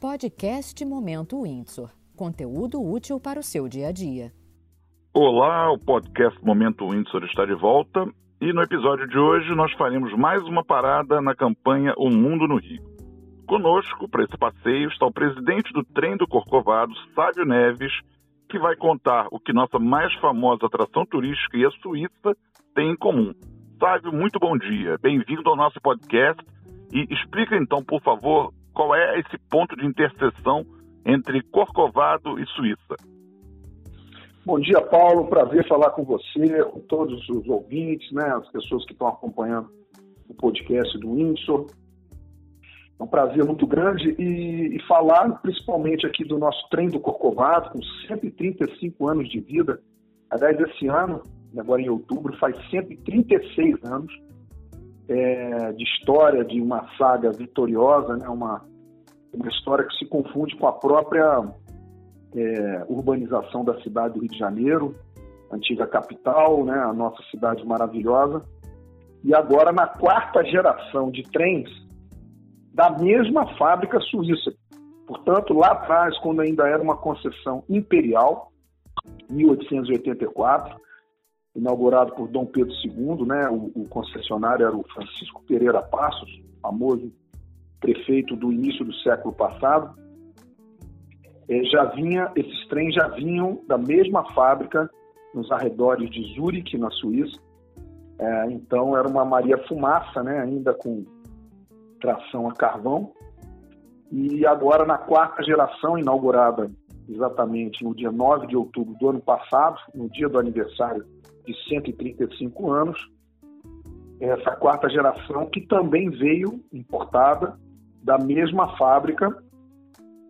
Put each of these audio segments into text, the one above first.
Podcast Momento Windsor. Conteúdo útil para o seu dia a dia. Olá, o podcast Momento Windsor está de volta e no episódio de hoje nós faremos mais uma parada na campanha O Mundo no Rio. Conosco, para esse passeio, está o presidente do Trem do Corcovado, Sávio Neves, que vai contar o que nossa mais famosa atração turística e a Suíça têm em comum. Sávio, muito bom dia. Bem-vindo ao nosso podcast e explica então, por favor, qual é esse ponto de interseção entre Corcovado e Suíça. Bom dia, Paulo. Prazer falar com você, com todos os ouvintes, né, as pessoas que estão acompanhando o podcast do Windsor. É um prazer muito grande e, e, falar principalmente aqui do nosso trem do Corcovado, com 135 anos de vida. Aliás, esse ano, agora em outubro, faz 136 anos é, de história de uma saga vitoriosa, né? uma, uma história que se confunde com a própria é, urbanização da cidade do Rio de Janeiro, antiga capital, né? a nossa cidade maravilhosa. E agora na quarta geração de trens da mesma fábrica suíça. Portanto, lá atrás, quando ainda era uma concessão imperial, 1884, inaugurado por Dom Pedro II, né? O, o, concessionário era o Francisco Pereira Passos, famoso prefeito do início do século passado. É, já vinha, esses trens já vinham da mesma fábrica nos arredores de Zurique, na Suíça. É, então era uma Maria Fumaça, né? Ainda com tração a carvão. E agora na quarta geração, inaugurada exatamente no dia 9 de outubro do ano passado, no dia do aniversário de 135 anos, essa quarta geração que também veio importada da mesma fábrica,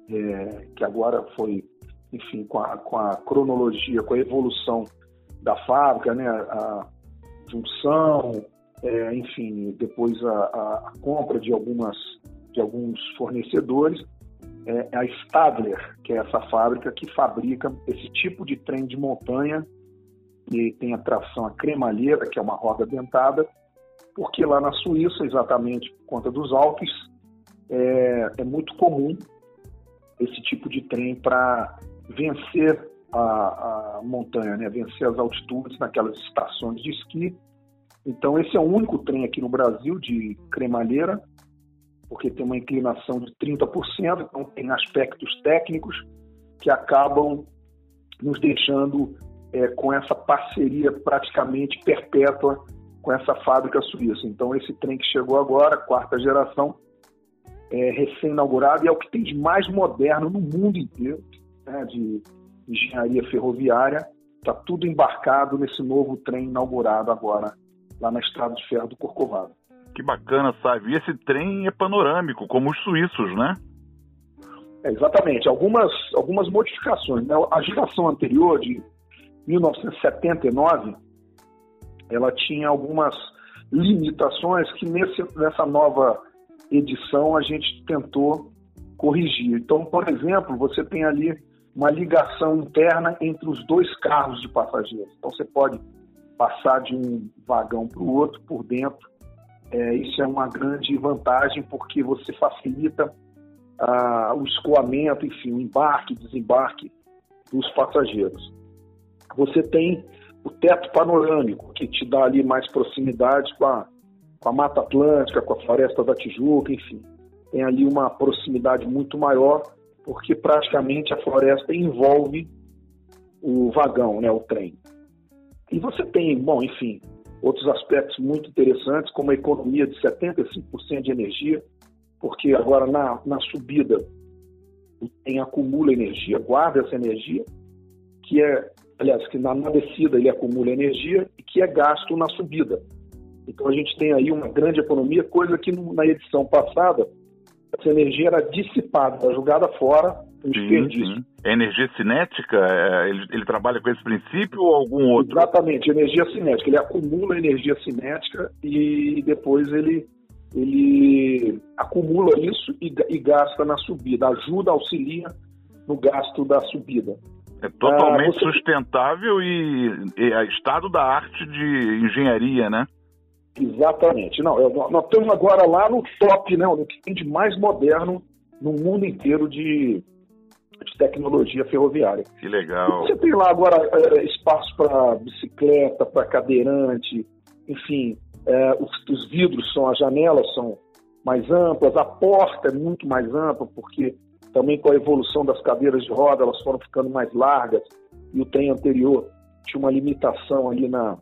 é, que agora foi, enfim, com a, com a cronologia, com a evolução da fábrica, né, a junção, é, enfim, depois a, a, compra de algumas de alguns fornecedores, é a Stadler, que é essa fábrica que fabrica esse tipo de trem de montanha e tem a tração a cremalheira, que é uma roda dentada, porque lá na Suíça, exatamente por conta dos Alpes, é, é muito comum esse tipo de trem para vencer a, a, montanha, né? vencer as altitudes naquelas estações de esqui. Então, esse é o único trem aqui no Brasil de cremalheira, porque tem uma inclinação de 30%, então tem aspectos técnicos que acabam nos deixando é, com essa parceria praticamente perpétua com essa fábrica suíça. Então, esse trem que chegou agora, quarta geração, é recém-inaugurado e é o que tem de mais moderno no mundo inteiro, né, de engenharia ferroviária. Está tudo embarcado nesse novo trem inaugurado agora, lá na Estrada de Ferro do Corcovado. Que bacana, sabe? E esse trem é panorâmico, como os suíços, né? É, exatamente. Algumas, algumas modificações. Né? A geração anterior, de 1979, ela tinha algumas limitações que nesse, nessa nova edição a gente tentou corrigir. Então, por exemplo, você tem ali uma ligação interna entre os dois carros de passageiros. Então, você pode passar de um vagão para o outro por dentro. É, isso é uma grande vantagem porque você facilita ah, o escoamento, enfim, o embarque, desembarque dos passageiros. Você tem o teto panorâmico, que te dá ali mais proximidade com a, com a Mata Atlântica, com a Floresta da Tijuca, enfim. Tem ali uma proximidade muito maior, porque praticamente a floresta envolve o vagão, né, o trem. E você tem, bom, enfim, outros aspectos muito interessantes, como a economia de 75% de energia, porque agora na, na subida o trem acumula energia, guarda essa energia, que é aliás, que na, na descida ele acumula energia e que é gasto na subida. Então a gente tem aí uma grande economia, coisa que na edição passada essa energia era dissipada, era jogada fora, um desperdício. É energia cinética? É, ele, ele, trabalha com esse princípio ou algum outro? Exatamente, energia cinética. Ele acumula energia cinética e depois ele, ele acumula isso e, e gasta na subida, ajuda, auxilia no gasto da subida. É totalmente ah, você... sustentável e, e é estado da arte de engenharia, né? Exatamente. Não, eu, nós estamos agora lá no top, né, no que tem de mais moderno no mundo inteiro de, de tecnologia ferroviária. Que legal. Você tem lá agora é, espaço para bicicleta, para cadeirante, enfim, é, os, os, vidros são, as janelas são mais amplas, a porta é muito mais ampla, porque também com a evolução das cadeiras de roda elas foram ficando mais largas e o trem anterior tinha uma limitação ali na,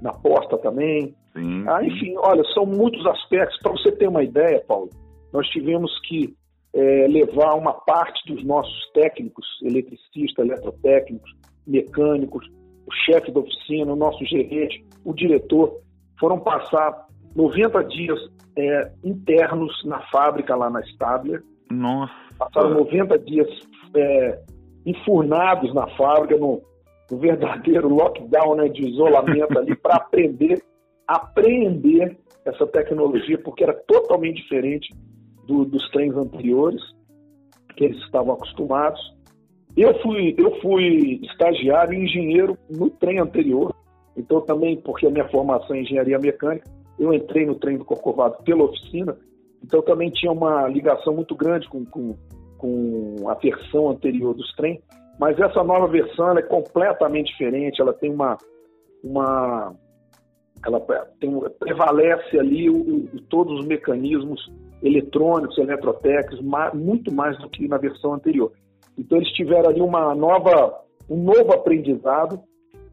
na porta também. Sim, ah, enfim, olha, são muitos aspectos. Para você ter uma ideia, Paulo, nós tivemos que é, levar uma parte dos nossos técnicos, eletricistas, eletrotécnicos, mecânicos, o chefe da oficina, o nosso gerente, o diretor, foram passar 90 dias é, internos na fábrica lá na Stabler. Nossa. Passaram 90 dias é, enfurnados na fábrica, no, no verdadeiro lockdown né, de isolamento ali, para aprender, aprender essa tecnologia, porque era totalmente diferente do, dos trens anteriores que eles estavam acostumados. Eu fui, eu fui estagiário e engenheiro no trem anterior, então também, porque a minha formação é engenharia mecânica, eu entrei no trem do Corcovado pela oficina, então também tinha uma ligação muito grande com, com, com a versão anterior dos trens, mas essa nova versão é completamente diferente, ela tem uma, uma ela tem, prevalece ali o, o, todos os mecanismos eletrônicos, eletrotécnicos, muito mais do que na versão anterior. Então eles tiveram ali uma nova, um novo aprendizado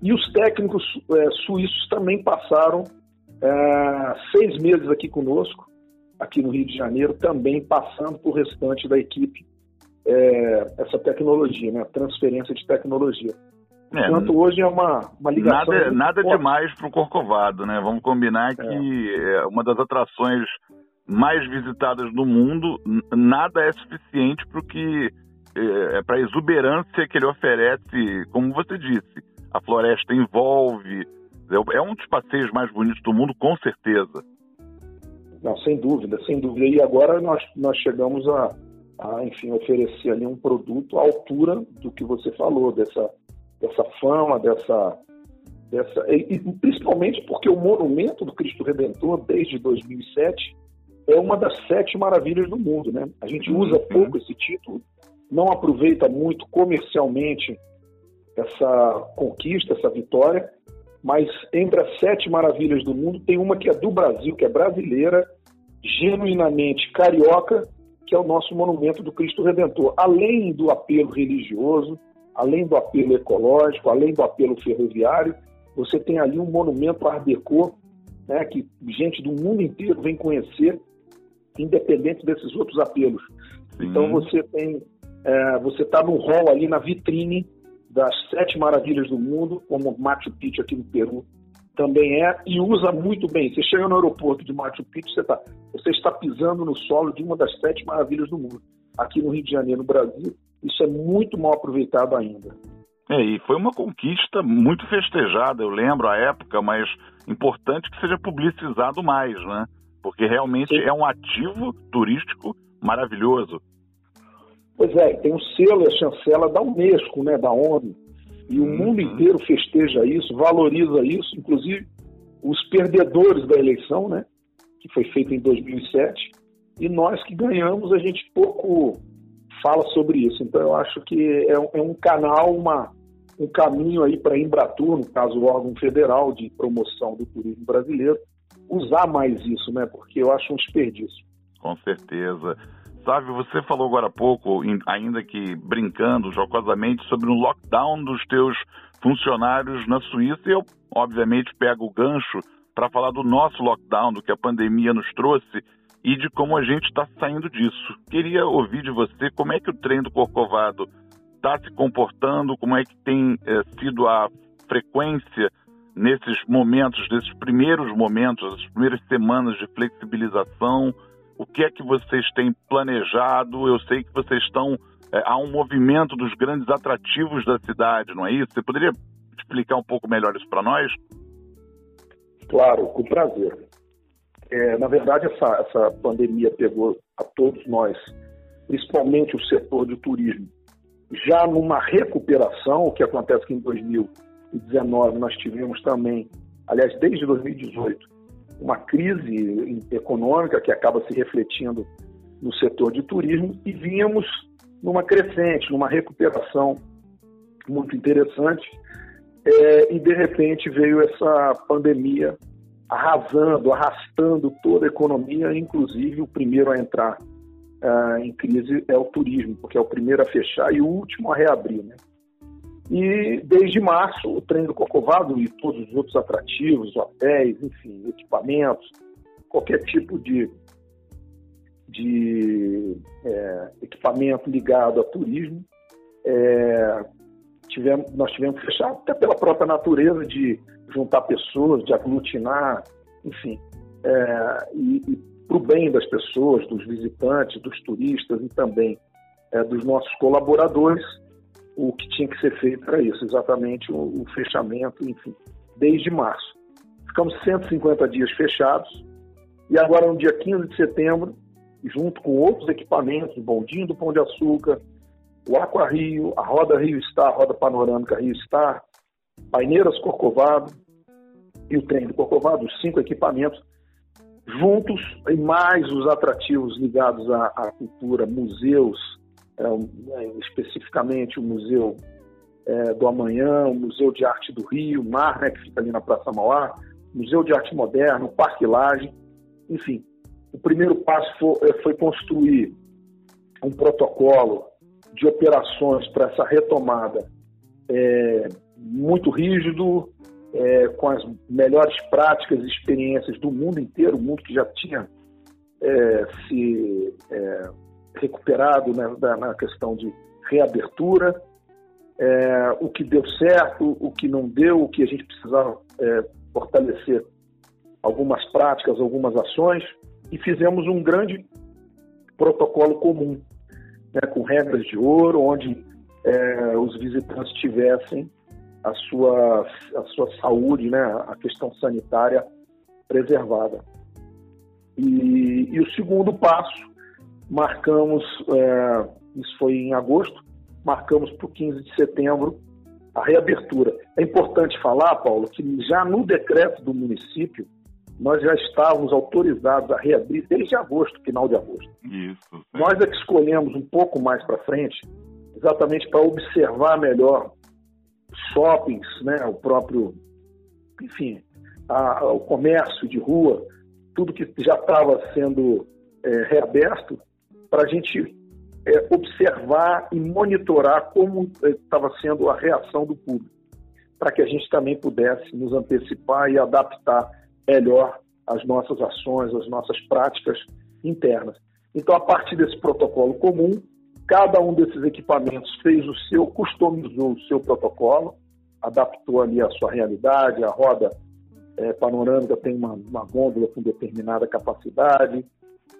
e os técnicos é, suíços também passaram é, seis meses aqui conosco, aqui no Rio de Janeiro, também passando para o restante da equipe é, essa tecnologia, né, a transferência de tecnologia. É, Portanto, hoje é uma, uma ligação. Nada, nada demais para o Corcovado, né? Vamos combinar que é. é uma das atrações mais visitadas do mundo, nada é suficiente para o que é, é para a exuberância que ele oferece, como você disse. A floresta envolve, é, é um dos passeios mais bonitos do mundo, com certeza. Não, sem dúvida, sem dúvida. E agora nós, nós chegamos a, a, enfim, oferecer ali um produto à altura do que você falou, dessa, dessa fama, dessa, dessa e, e principalmente porque o monumento do Cristo Redentor, desde 2007, é uma das sete maravilhas do mundo, né? A gente usa uhum. pouco esse título, não aproveita muito comercialmente essa conquista, essa vitória, mas entre as sete maravilhas do mundo tem uma que é do Brasil, que é brasileira, genuinamente carioca, que é o nosso monumento do Cristo Redentor. Além do apelo religioso, além do apelo ecológico, além do apelo ferroviário, você tem ali um monumento Art Deco, né, que gente do mundo inteiro vem conhecer independente desses outros apelos. Então você tem, é, você está no hall ali na vitrine das sete maravilhas do mundo, como Machu Picchu aqui no Peru também é, e usa muito bem. Você chega no aeroporto de Machu Picchu, você, tá, você está pisando no solo de uma das sete maravilhas do mundo. Aqui no Rio de Janeiro, no Brasil, isso é muito mal aproveitado ainda. É, e foi uma conquista muito festejada, eu lembro a época, mas importante que seja publicizado mais, né? porque realmente Sim. é um ativo turístico maravilhoso. Pois é, tem o selo e a chancela da Unesco, né, da ONU, e o mundo uhum. inteiro festeja isso, valoriza isso, inclusive os perdedores da eleição, né, que foi feita em 2007, e nós que ganhamos, a gente pouco fala sobre isso. Então eu acho que é, é um canal, uma, um caminho aí para a Embratur, no caso o órgão federal de promoção do turismo brasileiro, usar mais isso, né? Porque eu acho um desperdício. Com certeza. Sabe, você falou agora há pouco, ainda que brincando jocosamente, sobre o lockdown dos teus funcionários na Suíça. E eu, obviamente, pego o gancho para falar do nosso lockdown, do que a pandemia nos trouxe e de como a gente está saindo disso. Queria ouvir de você como é que o trem do Corcovado está se comportando, como é que tem é, sido a frequência nesses momentos, desses primeiros momentos, as primeiras semanas de flexibilização? O que é que vocês têm planejado? Eu sei que vocês estão. É, há um movimento dos grandes atrativos da cidade, não é isso? Você poderia explicar um pouco melhor isso para nós? Claro, com prazer. É, na verdade, essa, essa pandemia pegou a todos nós, principalmente o setor de turismo, já numa recuperação, o que acontece que em 2000 2019 nós tivemos também, aliás, desde 2018, uma crise econômica que acaba se refletindo no setor de turismo e vínhamos numa crescente, numa recuperação muito interessante. É, e de repente veio essa pandemia arrasando, arrastando toda a economia, inclusive o primeiro a entrar uh, em crise é o turismo, porque é o primeiro a fechar e o último a reabrir. Né? E desde março, o trem do Corcovado e todos os outros atrativos, hotéis, enfim, equipamentos, qualquer tipo de, de é, equipamento ligado a turismo, é, tivemos, nós tivemos que fechar até pela própria natureza de juntar pessoas, de aglutinar, enfim, é, e, e para o bem das pessoas, dos visitantes, dos turistas e também é, dos nossos colaboradores, o que tinha que ser feito era isso, exatamente o, o fechamento, enfim, desde março. Ficamos 150 dias fechados e agora no dia 15 de setembro, junto com outros equipamentos, o bondinho do Pão de Açúcar, o Aqua Rio, a Roda Rio Star, a Roda Panorâmica Rio Star, Paineiras Corcovado e o trem do Corcovado, os cinco equipamentos, juntos e mais os atrativos ligados à, à cultura, museus, especificamente o Museu é, do Amanhã, o Museu de Arte do Rio, Mar, né, que fica ali na Praça Mauá, Museu de Arte Moderna, o Parque Laje, enfim. O primeiro passo foi, é, foi construir um protocolo de operações para essa retomada é, muito rígido, é, com as melhores práticas e experiências do mundo inteiro, o mundo que já tinha é, se é, recuperado né, na questão de reabertura, é, o que deu certo, o que não deu, o que a gente precisava é, fortalecer algumas práticas, algumas ações, e fizemos um grande protocolo comum, né, com regras de ouro, onde é, os visitantes tivessem a sua, a sua saúde, né, a questão sanitária preservada. E, e o segundo passo marcamos, é, isso foi em agosto, marcamos para o 15 de setembro a reabertura. É importante falar, Paulo, que já no decreto do município, nós já estávamos autorizados a reabrir desde agosto, final de agosto. Isso. Nós é que escolhemos um pouco mais para frente, exatamente para observar melhor shoppings, né, o próprio, enfim, a, o comércio de rua, tudo que já estava sendo é, reaberto, para a gente é, observar e monitorar como estava sendo a reação do público, para que a gente também pudesse nos antecipar e adaptar melhor as nossas ações, as nossas práticas internas. Então, a partir desse protocolo comum, cada um desses equipamentos fez o seu, customizou o seu protocolo, adaptou ali a sua realidade, a roda é, panorâmica tem uma, uma gôndola com determinada capacidade,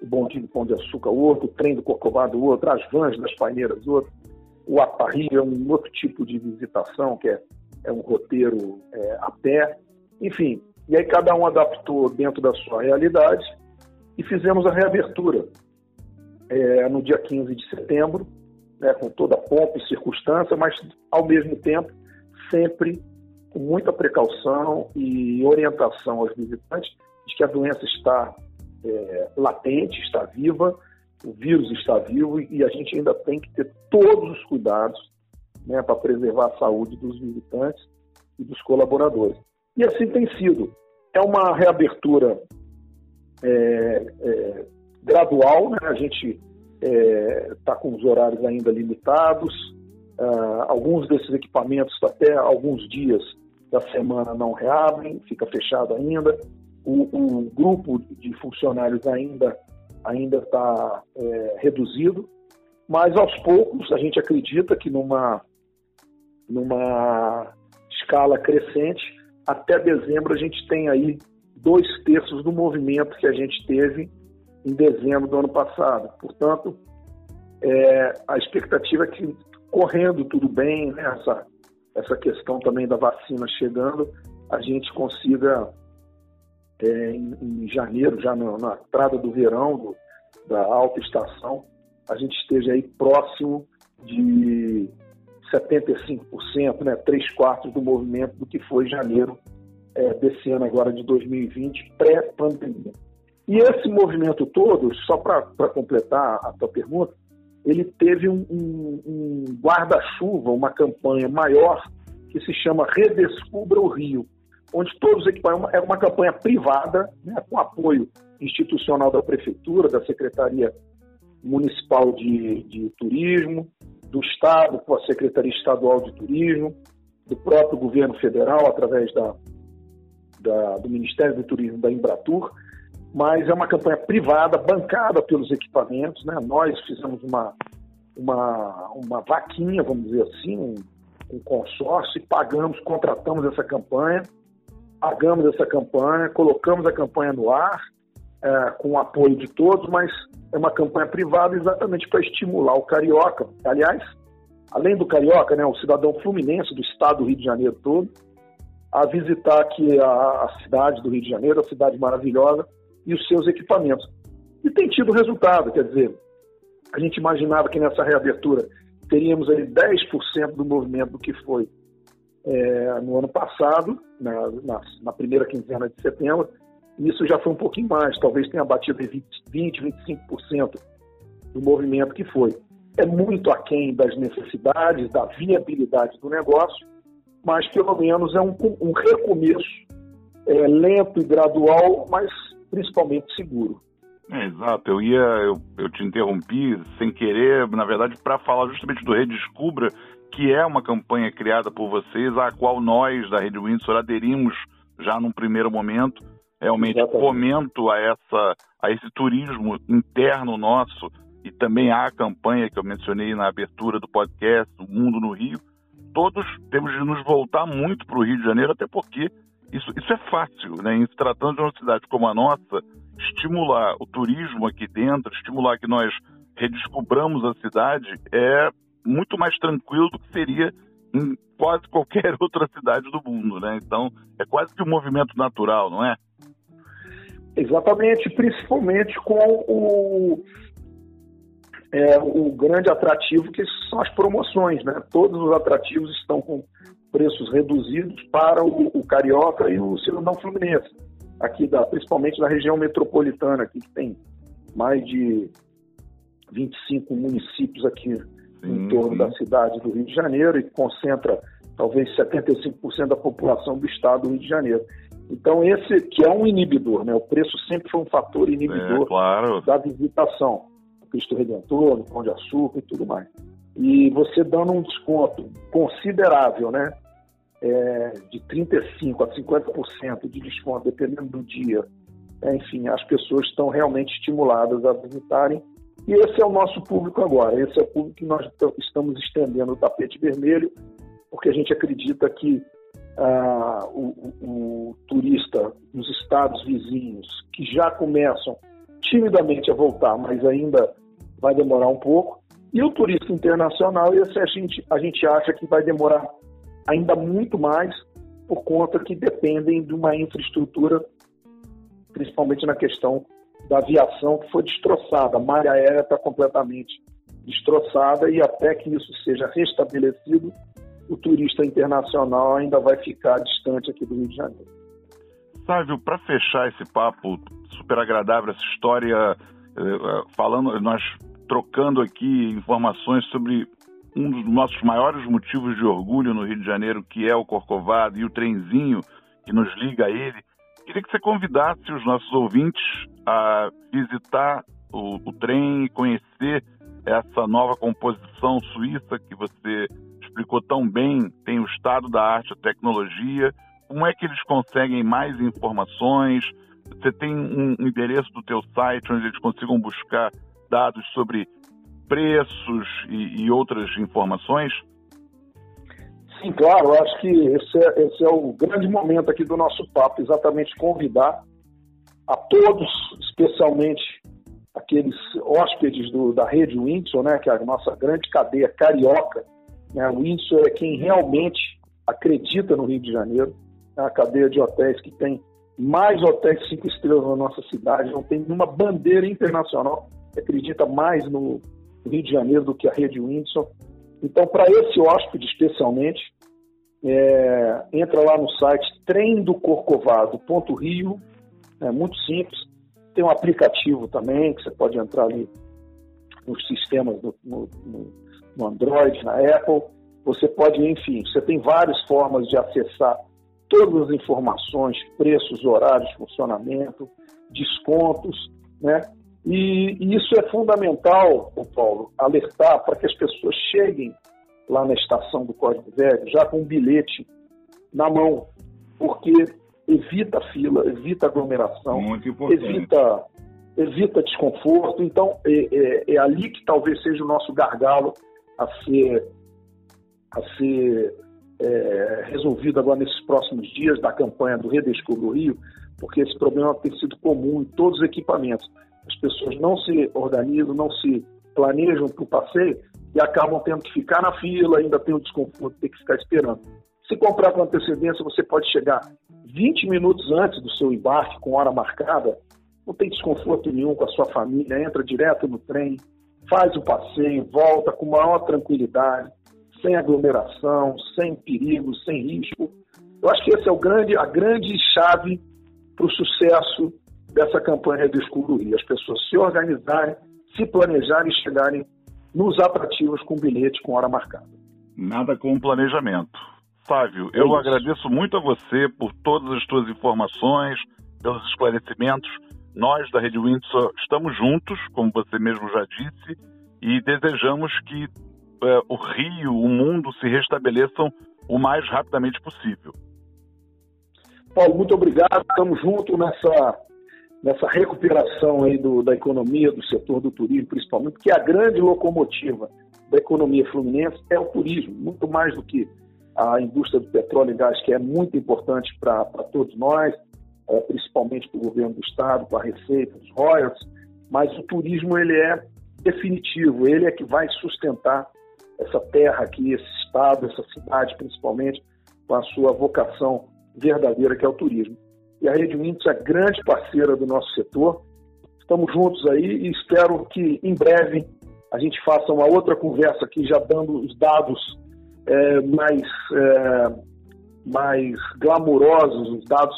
o bondinho do Pão de Açúcar outro, o trem do Corcovado outro, as vans das paineiras outro, o aparri é um outro tipo de visitação, que é, é um roteiro é, a pé, enfim. E aí cada um adaptou dentro da sua realidade e fizemos a reabertura é, no dia 15 de setembro, né, com toda a pompa e circunstância, mas ao mesmo tempo sempre com muita precaução e orientação aos visitantes de que a doença está é, latente, está viva, o vírus está vivo e a gente ainda tem que ter todos os cuidados né, para preservar a saúde dos visitantes e dos colaboradores. E assim tem sido. É uma reabertura é, é, gradual, né? a gente está é, com os horários ainda limitados, uh, alguns desses equipamentos até alguns dias da semana não reabrem, fica fechado ainda o, o grupo de funcionários ainda ainda está é, reduzido, mas aos poucos a gente acredita que numa numa escala crescente até dezembro a gente tem aí dois terços do movimento que a gente teve em dezembro do ano passado. Portanto, é, a expectativa é que correndo tudo bem, né, essa, essa questão também da vacina chegando, a gente consiga é, em, em, janeiro, já no, na entrada do verão, do, da alta estação, a gente esteja aí próximo de 75%, né, 3 quartos do movimento do que foi janeiro é, desse ano agora de 2020, pré-pandemia. E esse movimento todo, só para completar a tua pergunta, ele teve um, um, um guarda-chuva, uma campanha maior que se chama Redescubra o Rio, onde todos os equipamentos é uma campanha privada, né, com apoio institucional da prefeitura, da secretaria municipal de, de turismo, do estado com a secretaria estadual de turismo, do próprio governo federal através da, da, do Ministério do Turismo da Embratur, mas é uma campanha privada, bancada pelos equipamentos. Né? Nós fizemos uma, uma, uma vaquinha, vamos dizer assim, um, um consórcio e pagamos, contratamos essa campanha, pagamos essa campanha, colocamos a campanha no ar, é, com o apoio de todos, mas é uma campanha privada exatamente para estimular o carioca. Aliás, além do carioca, né, o cidadão fluminense do estado do Rio de Janeiro todo, a visitar aqui a, a cidade do Rio de Janeiro, a cidade maravilhosa, e os seus equipamentos. E tem tido resultado, quer dizer, a gente imaginava que nessa reabertura teríamos ali 10% do movimento do que foi é, no ano passado, na, na, na, primeira quinzena de setembro, isso já foi um pouquinho mais, talvez tenha batido 20, 20 25% do movimento que foi. É muito aquém das necessidades, da viabilidade do negócio, mas pelo menos é um, um recomeço é, lento e gradual, mas principalmente seguro. É, exato, eu ia, eu, eu te interrompi sem querer, na verdade, para falar justamente do Redescubra, que é uma campanha criada por vocês, a qual nós da Rede Windsor aderimos já num primeiro momento, realmente Exatamente. fomento a essa a esse turismo interno nosso e também a campanha que eu mencionei na abertura do podcast, o Mundo no Rio. Todos temos de nos voltar muito para o Rio de Janeiro, até porque isso, isso é fácil, né? Em se tratando de uma cidade como a nossa, estimular o turismo aqui dentro, estimular que nós redescobramos a cidade é muito mais tranquilo do que seria em quase qualquer outra cidade do mundo, né? Então, é quase que um movimento natural, não é? Exatamente, principalmente com o, é, o grande atrativo que são as promoções, né? Todos os atrativos estão com preços reduzidos para o, o carioca e o cidadão fluminense, aqui da, principalmente na região metropolitana, aqui que tem mais de 25 municípios aqui em torno da cidade do Rio de Janeiro e concentra talvez 75% da população do estado do Rio de Janeiro. Então esse que é um inibidor, né? O preço sempre foi um fator inibidor é, claro. da visitação. Cristo Redentor, o Pão de Açúcar e tudo mais. E você dando um desconto considerável, né? é, de 35% a 50% de desconto, dependendo do dia. É, enfim, as pessoas estão realmente estimuladas a visitarem. E esse é o nosso público agora. Esse é o público que nós estamos estendendo o tapete vermelho, porque a gente acredita que ah, o, o, turista nos estados vizinhos, que já começam timidamente a voltar, mas ainda vai demorar um pouco, e o turista internacional, esse a gente, a gente acha que vai demorar ainda muito mais por conta que dependem de uma infraestrutura, principalmente na questão da aviação, que foi destroçada. A malha aérea está completamente destroçada e até que isso seja restabelecido, o turista internacional ainda vai ficar distante aqui do Rio de Janeiro. Sávio, para fechar esse papo super agradável, essa história, eh, eh, falando, nós trocando aqui informações sobre um dos nossos maiores motivos de orgulho no Rio de Janeiro, que é o Corcovado e o trenzinho que nos liga a ele. Queria que você convidasse os nossos ouvintes a visitar o, o trem e conhecer essa nova composição suíça que você explicou tão bem, tem o estado da arte, a tecnologia, como é que eles conseguem mais informações? Você tem um endereço do teu site onde eles consigam buscar dados sobre preços e, e outras informações? Sim, claro. Acho que esse é, esse é o grande momento aqui do nosso papo, exatamente convidar a todos, especialmente aqueles hóspedes do, da rede Windsor, né, que é a nossa grande cadeia carioca. Né, o Windsor é quem realmente acredita no Rio de Janeiro, é a cadeia de hotéis que tem mais hotéis cinco estrelas na nossa cidade, não tem nenhuma bandeira internacional que acredita mais no, Rio de Janeiro do que a rede Windsor. Então, para esse hóspede especialmente, é, entra lá no site tremdocorcovado.rio, é muito simples, Tem um aplicativo também, que você pode entrar ali nos sistemas do, no, no Android, na Apple. Você pode, enfim, você tem várias formas de acessar todas as informações, preços, horários, funcionamento, descontos, né? E, e isso é fundamental, Paulo, alertar para que as pessoas cheguem lá na estação do Código Velho já com um bilhete na mão, porque evita fila, evita aglomeração, evita, evita desconforto. Então, é, é, é, ali que talvez seja o nosso gargalo a ser, a ser é, resolvido agora nesses próximos dias da campanha do Redescubra o Rio, porque esse problema tem sido comum em todos os equipamentos. As pessoas não se organizam, não se planejam para o passeio e acabam tendo que ficar na fila, ainda tem o desconforto de ter que ficar esperando. Se comprar com antecedência, você pode chegar 20 minutos antes do seu embarque, com hora marcada, não tem desconforto nenhum com a sua família, entra direto no trem, faz o passeio, volta com maior tranquilidade, sem aglomeração, sem perigo, sem risco. Eu acho que essa é o grande, a grande chave para o sucesso dessa campanha do Escuro. As pessoas se organizarem, se planejarem e chegarem nos atrativos com bilhete com hora marcada. Nada com planejamento. Fábio, é eu isso. agradeço muito a você por todas as suas informações, pelos esclarecimentos. Nós da Rede Windsor estamos juntos, como você mesmo já disse, e desejamos que é, o Rio, o mundo se restabeleçam o mais rapidamente possível. Paulo, muito obrigado. Estamos juntos nessa, nessa recuperação aí do, da economia, do setor do turismo, principalmente, que a grande locomotiva da economia fluminense é o turismo, muito mais do que a indústria do petróleo e gás, que é muito importante para todos nós, é, principalmente para o governo do Estado, para a receita, os royalties, mas o turismo ele é definitivo, ele é que vai sustentar essa terra aqui, esse estado, essa cidade, principalmente, com a sua vocação verdadeira, que é o turismo. E a Rede Windows é grande parceira do nosso setor. Estamos juntos aí e espero que em breve a gente faça uma outra conversa aqui, já dando os dados é, mais, é, mais glamurosos, os dados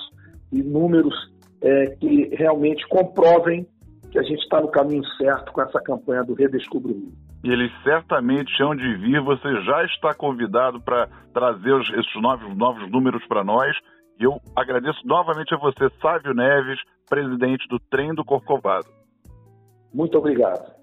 e números é, que realmente comprovem que a gente está no caminho certo com essa campanha do Redescubra o E eles certamente hão de vir. Você já está convidado para trazer os, esses novos, novos números para nós. E eu agradeço novamente a você, Sávio Neves, presidente do Trem do Corcovado. Muito obrigado.